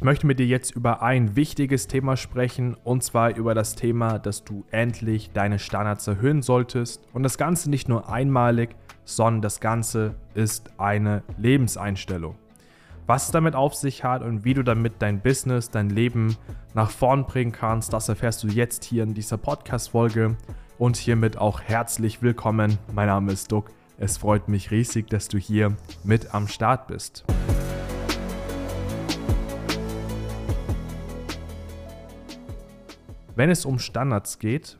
Ich möchte mit dir jetzt über ein wichtiges Thema sprechen und zwar über das Thema, dass du endlich deine Standards erhöhen solltest und das Ganze nicht nur einmalig, sondern das Ganze ist eine Lebenseinstellung. Was es damit auf sich hat und wie du damit dein Business, dein Leben nach vorn bringen kannst, das erfährst du jetzt hier in dieser Podcast-Folge und hiermit auch herzlich willkommen. Mein Name ist Duck. Es freut mich riesig, dass du hier mit am Start bist. Wenn es um Standards geht,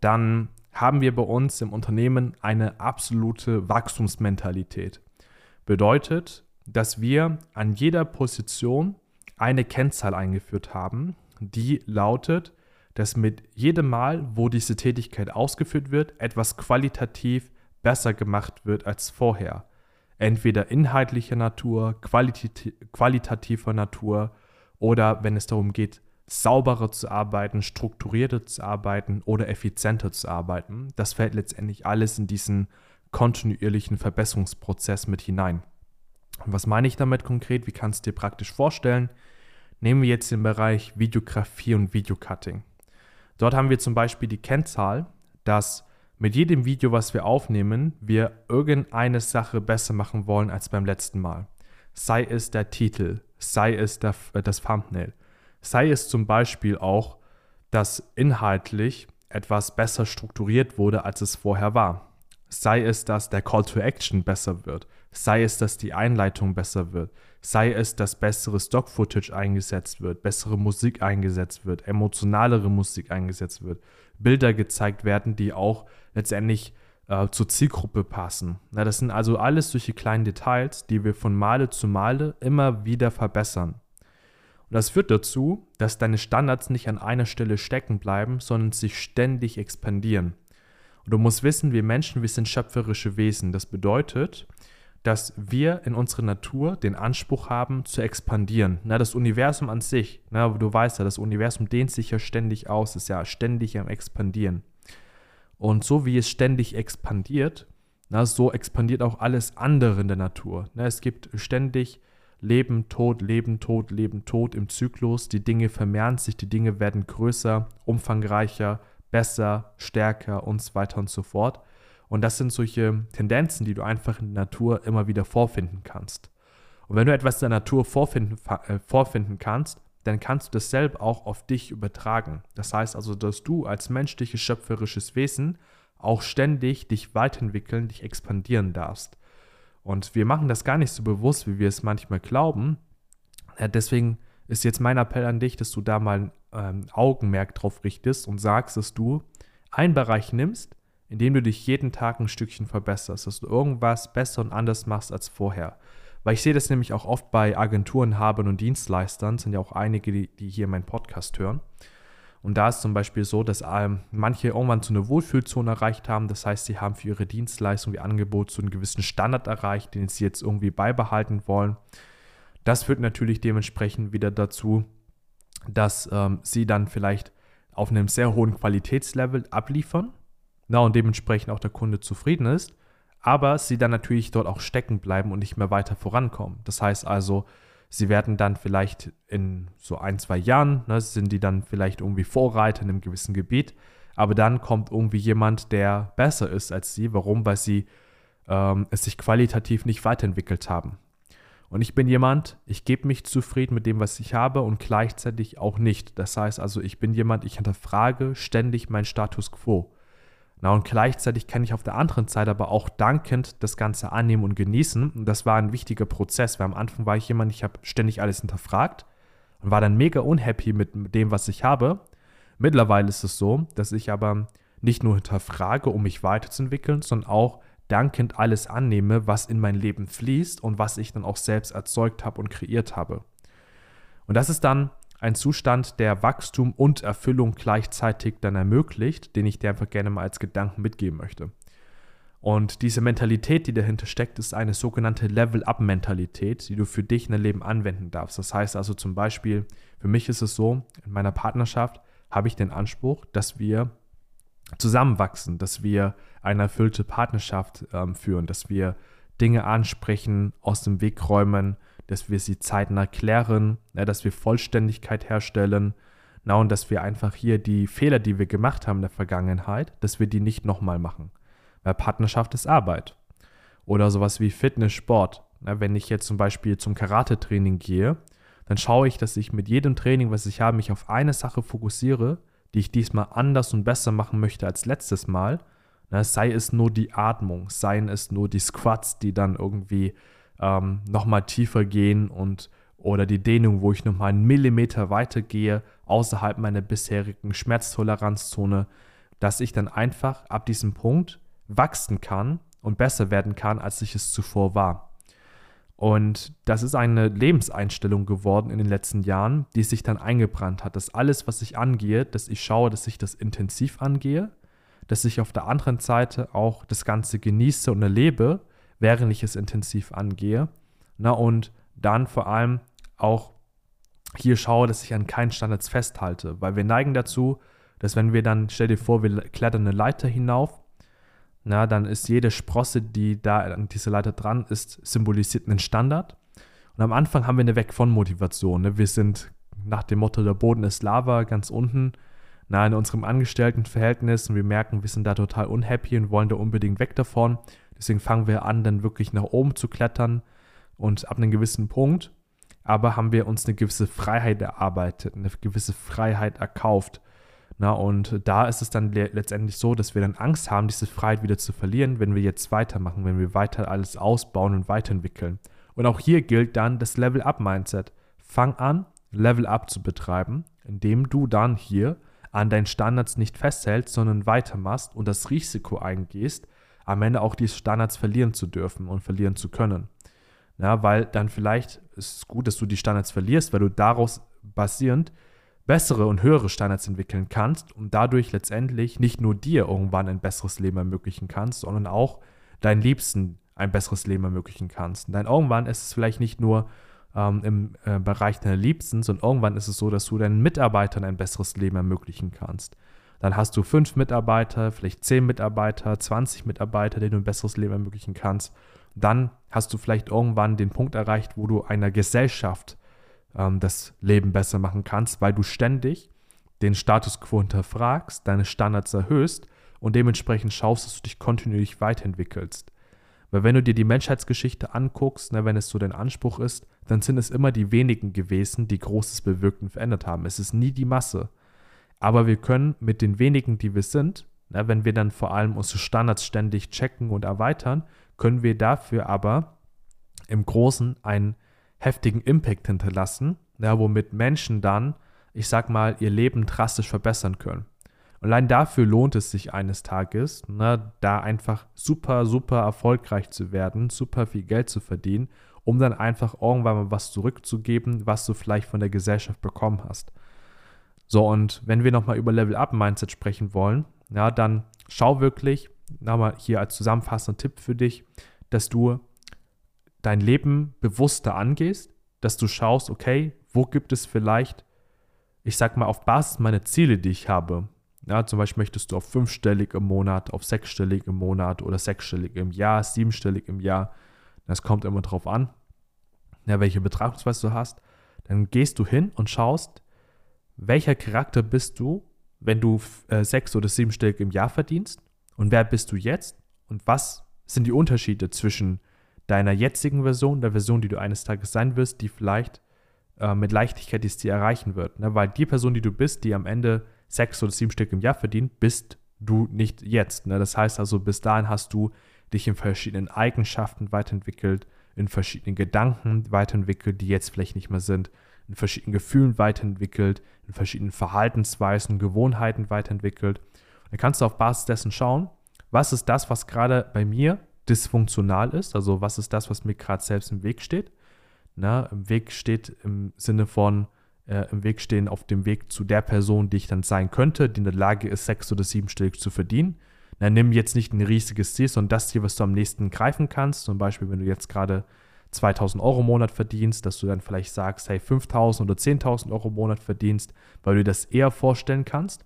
dann haben wir bei uns im Unternehmen eine absolute Wachstumsmentalität. Bedeutet, dass wir an jeder Position eine Kennzahl eingeführt haben, die lautet, dass mit jedem Mal, wo diese Tätigkeit ausgeführt wird, etwas qualitativ besser gemacht wird als vorher. Entweder inhaltlicher Natur, qualit qualitativer Natur oder wenn es darum geht, sauberer zu arbeiten, strukturierter zu arbeiten oder effizienter zu arbeiten. Das fällt letztendlich alles in diesen kontinuierlichen Verbesserungsprozess mit hinein. Und was meine ich damit konkret? Wie kannst du dir praktisch vorstellen? Nehmen wir jetzt den Bereich Videografie und Videocutting. Dort haben wir zum Beispiel die Kennzahl, dass mit jedem Video, was wir aufnehmen, wir irgendeine Sache besser machen wollen als beim letzten Mal. Sei es der Titel, sei es der, äh, das Thumbnail, Sei es zum Beispiel auch, dass inhaltlich etwas besser strukturiert wurde, als es vorher war. Sei es, dass der Call to Action besser wird. Sei es, dass die Einleitung besser wird. Sei es, dass bessere Stock-Footage eingesetzt wird, bessere Musik eingesetzt wird, emotionalere Musik eingesetzt wird, Bilder gezeigt werden, die auch letztendlich äh, zur Zielgruppe passen. Na, das sind also alles solche kleinen Details, die wir von Male zu Male immer wieder verbessern. Und das führt dazu, dass deine Standards nicht an einer Stelle stecken bleiben, sondern sich ständig expandieren. Und du musst wissen, wir Menschen, wir sind schöpferische Wesen. Das bedeutet, dass wir in unserer Natur den Anspruch haben, zu expandieren. Na, das Universum an sich, na, du weißt ja, das Universum dehnt sich ja ständig aus, ist ja ständig am Expandieren. Und so wie es ständig expandiert, na, so expandiert auch alles andere in der Natur. Na, es gibt ständig Leben, Tod, Leben, Tod, Leben, Tod im Zyklus. Die Dinge vermehren sich, die Dinge werden größer, umfangreicher, besser, stärker und so weiter und so fort. Und das sind solche Tendenzen, die du einfach in der Natur immer wieder vorfinden kannst. Und wenn du etwas in der Natur vorfinden, äh, vorfinden kannst, dann kannst du dasselbe auch auf dich übertragen. Das heißt also, dass du als menschliches schöpferisches Wesen auch ständig dich weiterentwickeln, dich expandieren darfst. Und wir machen das gar nicht so bewusst, wie wir es manchmal glauben. Ja, deswegen ist jetzt mein Appell an dich, dass du da mal ein ähm, Augenmerk drauf richtest und sagst, dass du einen Bereich nimmst, in dem du dich jeden Tag ein Stückchen verbesserst, dass du irgendwas besser und anders machst als vorher. Weil ich sehe das nämlich auch oft bei Agenturen, Habern und Dienstleistern, sind ja auch einige, die, die hier meinen Podcast hören. Und da ist zum Beispiel so, dass ähm, manche irgendwann so eine Wohlfühlzone erreicht haben. Das heißt, sie haben für ihre Dienstleistung, ihr Angebot so einen gewissen Standard erreicht, den sie jetzt irgendwie beibehalten wollen. Das führt natürlich dementsprechend wieder dazu, dass ähm, sie dann vielleicht auf einem sehr hohen Qualitätslevel abliefern. Na, und dementsprechend auch der Kunde zufrieden ist. Aber sie dann natürlich dort auch stecken bleiben und nicht mehr weiter vorankommen. Das heißt also, Sie werden dann vielleicht in so ein, zwei Jahren, ne, sind die dann vielleicht irgendwie Vorreiter in einem gewissen Gebiet, aber dann kommt irgendwie jemand, der besser ist als sie. Warum? Weil sie ähm, es sich qualitativ nicht weiterentwickelt haben. Und ich bin jemand, ich gebe mich zufrieden mit dem, was ich habe und gleichzeitig auch nicht. Das heißt also, ich bin jemand, ich hinterfrage ständig meinen Status quo. Na, und gleichzeitig kann ich auf der anderen Seite aber auch dankend das Ganze annehmen und genießen. Und das war ein wichtiger Prozess, weil am Anfang war ich jemand, ich habe ständig alles hinterfragt und war dann mega unhappy mit dem, was ich habe. Mittlerweile ist es so, dass ich aber nicht nur hinterfrage, um mich weiterzuentwickeln, sondern auch dankend alles annehme, was in mein Leben fließt und was ich dann auch selbst erzeugt habe und kreiert habe. Und das ist dann ein Zustand, der Wachstum und Erfüllung gleichzeitig dann ermöglicht, den ich dir einfach gerne mal als Gedanken mitgeben möchte. Und diese Mentalität, die dahinter steckt, ist eine sogenannte Level-Up-Mentalität, die du für dich in dein Leben anwenden darfst. Das heißt also zum Beispiel, für mich ist es so, in meiner Partnerschaft habe ich den Anspruch, dass wir zusammenwachsen, dass wir eine erfüllte Partnerschaft ähm, führen, dass wir Dinge ansprechen, aus dem Weg räumen, dass wir sie zeitnah klären, ja, dass wir Vollständigkeit herstellen, na, und dass wir einfach hier die Fehler, die wir gemacht haben in der Vergangenheit, dass wir die nicht nochmal machen. Weil Partnerschaft ist Arbeit. Oder sowas wie Fitness, Sport. Na, wenn ich jetzt zum Beispiel zum Karate-Training gehe, dann schaue ich, dass ich mit jedem Training, was ich habe, mich auf eine Sache fokussiere, die ich diesmal anders und besser machen möchte als letztes Mal. Na, sei es nur die Atmung, seien es nur die Squats, die dann irgendwie ähm, nochmal tiefer gehen und oder die Dehnung, wo ich nochmal einen Millimeter weiter gehe, außerhalb meiner bisherigen Schmerztoleranzzone, dass ich dann einfach ab diesem Punkt wachsen kann und besser werden kann, als ich es zuvor war. Und das ist eine Lebenseinstellung geworden in den letzten Jahren, die sich dann eingebrannt hat, dass alles, was ich angehe, dass ich schaue, dass ich das intensiv angehe, dass ich auf der anderen Seite auch das Ganze genieße und erlebe, während ich es intensiv angehe. Na, und dann vor allem auch hier schaue, dass ich an keinen Standards festhalte, weil wir neigen dazu, dass wenn wir dann, stell dir vor, wir klettern eine Leiter hinauf, na, dann ist jede Sprosse, die da an dieser Leiter dran ist, symbolisiert einen Standard. Und am Anfang haben wir eine Weg von Motivation. Ne? Wir sind nach dem Motto, der Boden ist Lava, ganz unten, na, in unserem Angestelltenverhältnis und wir merken, wir sind da total unhappy und wollen da unbedingt weg davon. Deswegen fangen wir an, dann wirklich nach oben zu klettern und ab einem gewissen Punkt aber haben wir uns eine gewisse Freiheit erarbeitet, eine gewisse Freiheit erkauft. Na, und da ist es dann le letztendlich so, dass wir dann Angst haben, diese Freiheit wieder zu verlieren, wenn wir jetzt weitermachen, wenn wir weiter alles ausbauen und weiterentwickeln. Und auch hier gilt dann das Level-Up-Mindset. Fang an, Level-Up zu betreiben, indem du dann hier an deinen Standards nicht festhältst, sondern weitermachst und das Risiko eingehst, am Ende auch diese Standards verlieren zu dürfen und verlieren zu können. Ja, weil dann vielleicht ist es gut, dass du die Standards verlierst, weil du daraus basierend bessere und höhere Standards entwickeln kannst und dadurch letztendlich nicht nur dir irgendwann ein besseres Leben ermöglichen kannst, sondern auch deinen Liebsten ein besseres Leben ermöglichen kannst. Und dann irgendwann ist es vielleicht nicht nur ähm, im äh, Bereich deiner Liebsten, sondern irgendwann ist es so, dass du deinen Mitarbeitern ein besseres Leben ermöglichen kannst. Dann hast du fünf Mitarbeiter, vielleicht zehn Mitarbeiter, 20 Mitarbeiter, denen du ein besseres Leben ermöglichen kannst dann hast du vielleicht irgendwann den Punkt erreicht, wo du einer Gesellschaft ähm, das Leben besser machen kannst, weil du ständig den Status quo hinterfragst, deine Standards erhöhst und dementsprechend schaust, dass du dich kontinuierlich weiterentwickelst. Weil wenn du dir die Menschheitsgeschichte anguckst, ne, wenn es so dein Anspruch ist, dann sind es immer die wenigen gewesen, die Großes bewirkt und verändert haben. Es ist nie die Masse. Aber wir können mit den wenigen, die wir sind, ne, wenn wir dann vor allem unsere Standards ständig checken und erweitern, können wir dafür aber im Großen einen heftigen Impact hinterlassen, ja, womit Menschen dann, ich sag mal, ihr Leben drastisch verbessern können. Und allein dafür lohnt es sich eines Tages, ne, da einfach super, super erfolgreich zu werden, super viel Geld zu verdienen, um dann einfach irgendwann mal was zurückzugeben, was du vielleicht von der Gesellschaft bekommen hast. So, und wenn wir nochmal über Level-Up-Mindset sprechen wollen, ja, dann schau wirklich, nochmal hier als zusammenfassender Tipp für dich, dass du dein Leben bewusster angehst, dass du schaust, okay, wo gibt es vielleicht, ich sag mal, auf Basis meiner Ziele, die ich habe. Ja, zum Beispiel möchtest du auf fünfstellig im Monat, auf sechsstellig im Monat oder sechsstellig im Jahr, siebenstellig im Jahr. Das kommt immer drauf an, ja, welche Betrachtungsweise du hast. Dann gehst du hin und schaust, welcher Charakter bist du, wenn du äh, sechs- oder siebenstellig im Jahr verdienst und wer bist du jetzt und was sind die Unterschiede zwischen deiner jetzigen Version, der Version, die du eines Tages sein wirst, die vielleicht äh, mit Leichtigkeit dies dir erreichen wird. Ne? Weil die Person, die du bist, die am Ende sechs oder sieben Stück im Jahr verdient, bist du nicht jetzt. Ne? Das heißt also, bis dahin hast du dich in verschiedenen Eigenschaften weiterentwickelt, in verschiedenen Gedanken weiterentwickelt, die jetzt vielleicht nicht mehr sind, in verschiedenen Gefühlen weiterentwickelt, in verschiedenen Verhaltensweisen, Gewohnheiten weiterentwickelt. Dann kannst du auf Basis dessen schauen, was ist das, was gerade bei mir dysfunktional ist, also was ist das, was mir gerade selbst im Weg steht. Na, Im Weg steht im Sinne von äh, im Weg stehen auf dem Weg zu der Person, die ich dann sein könnte, die in der Lage ist, sechs- oder siebenstellig zu verdienen. Na, nimm jetzt nicht ein riesiges Ziel, sondern das Ziel, was du am nächsten greifen kannst. Zum Beispiel, wenn du jetzt gerade 2000 Euro im Monat verdienst, dass du dann vielleicht sagst, hey, 5000 oder 10.000 Euro im Monat verdienst, weil du dir das eher vorstellen kannst.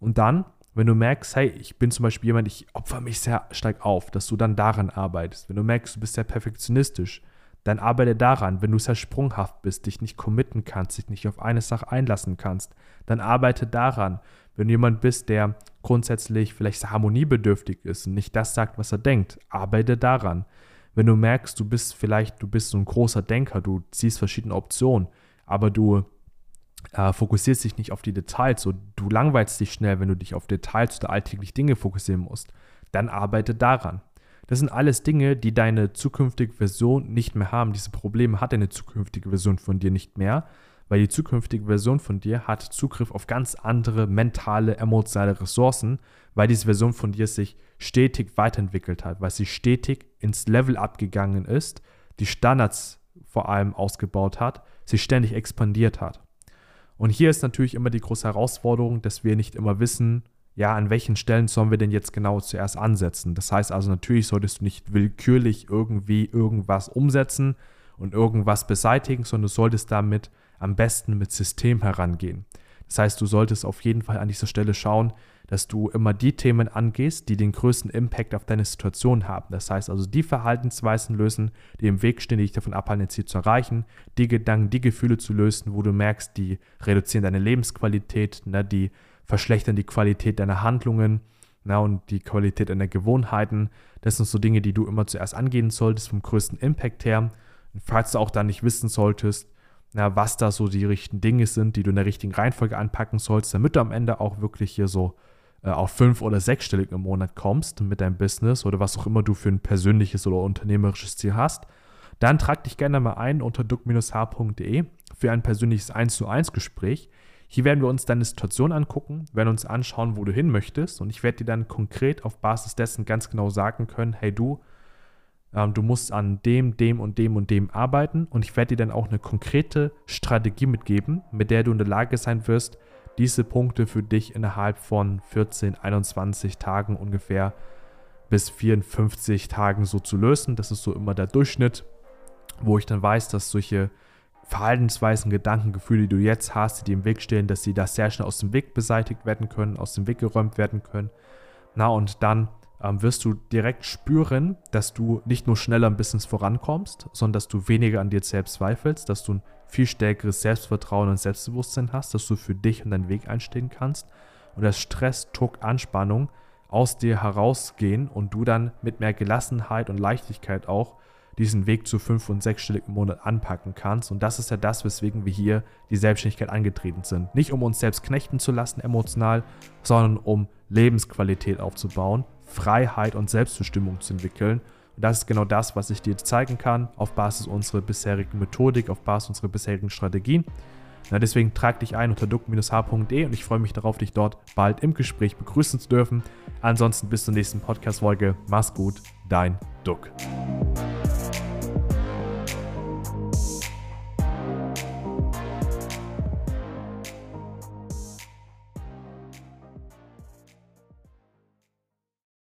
Und dann wenn du merkst, hey, ich bin zum Beispiel jemand, ich opfer mich sehr stark auf, dass du dann daran arbeitest. Wenn du merkst, du bist sehr perfektionistisch, dann arbeite daran. Wenn du sehr sprunghaft bist, dich nicht committen kannst, dich nicht auf eine Sache einlassen kannst, dann arbeite daran. Wenn du jemand bist, der grundsätzlich vielleicht harmoniebedürftig ist und nicht das sagt, was er denkt, arbeite daran. Wenn du merkst, du bist vielleicht, du bist so ein großer Denker, du siehst verschiedene Optionen, aber du äh, fokussierst dich nicht auf die Details, so du langweilst dich schnell, wenn du dich auf Details oder alltäglich Dinge fokussieren musst, dann arbeite daran. Das sind alles Dinge, die deine zukünftige Version nicht mehr haben. Diese Probleme hat deine zukünftige Version von dir nicht mehr, weil die zukünftige Version von dir hat Zugriff auf ganz andere mentale, emotionale Ressourcen, weil diese Version von dir sich stetig weiterentwickelt hat, weil sie stetig ins Level abgegangen ist, die Standards vor allem ausgebaut hat, sie ständig expandiert hat. Und hier ist natürlich immer die große Herausforderung, dass wir nicht immer wissen, ja, an welchen Stellen sollen wir denn jetzt genau zuerst ansetzen. Das heißt also, natürlich solltest du nicht willkürlich irgendwie irgendwas umsetzen und irgendwas beseitigen, sondern du solltest damit am besten mit System herangehen. Das heißt, du solltest auf jeden Fall an dieser Stelle schauen, dass du immer die Themen angehst, die den größten Impact auf deine Situation haben. Das heißt also, die Verhaltensweisen lösen, die im Weg stehen, die dich davon abhalten, dein Ziel zu erreichen, die Gedanken, die Gefühle zu lösen, wo du merkst, die reduzieren deine Lebensqualität, ne, die verschlechtern die Qualität deiner Handlungen na, und die Qualität deiner Gewohnheiten. Das sind so Dinge, die du immer zuerst angehen solltest, vom größten Impact her. Und falls du auch da nicht wissen solltest, na, was da so die richtigen Dinge sind, die du in der richtigen Reihenfolge anpacken sollst, damit du am Ende auch wirklich hier so äh, auf fünf- oder sechsstellig im Monat kommst mit deinem Business oder was auch immer du für ein persönliches oder unternehmerisches Ziel hast, dann trag dich gerne mal ein unter duck-h.de für ein persönliches 1 zu 1 Gespräch. Hier werden wir uns deine Situation angucken, werden uns anschauen, wo du hin möchtest und ich werde dir dann konkret auf Basis dessen ganz genau sagen können, hey du, ähm, du musst an dem, dem und dem und dem arbeiten und ich werde dir dann auch eine konkrete Strategie mitgeben, mit der du in der Lage sein wirst, diese Punkte für dich innerhalb von 14, 21 Tagen ungefähr bis 54 Tagen so zu lösen. Das ist so immer der Durchschnitt, wo ich dann weiß, dass solche Verhaltensweisen, Gedanken, Gefühle, die du jetzt hast, die dir im Weg stehen, dass sie da sehr schnell aus dem Weg beseitigt werden können, aus dem Weg geräumt werden können. Na, und dann ähm, wirst du direkt spüren, dass du nicht nur schneller im Business vorankommst, sondern dass du weniger an dir selbst zweifelst, dass du ein viel stärkeres Selbstvertrauen und Selbstbewusstsein hast, dass du für dich und deinen Weg einstehen kannst und dass Stress, Druck, Anspannung aus dir herausgehen und du dann mit mehr Gelassenheit und Leichtigkeit auch diesen Weg zu fünf- und sechsstelligen Monat anpacken kannst. Und das ist ja das, weswegen wir hier die Selbstständigkeit angetreten sind. Nicht um uns selbst knechten zu lassen emotional, sondern um Lebensqualität aufzubauen, Freiheit und Selbstbestimmung zu entwickeln und das ist genau das, was ich dir zeigen kann, auf Basis unserer bisherigen Methodik, auf Basis unserer bisherigen Strategien. Na, deswegen trag dich ein unter duck-h.de und ich freue mich darauf, dich dort bald im Gespräch begrüßen zu dürfen. Ansonsten bis zur nächsten Podcast-Folge. Mach's gut, dein Duck.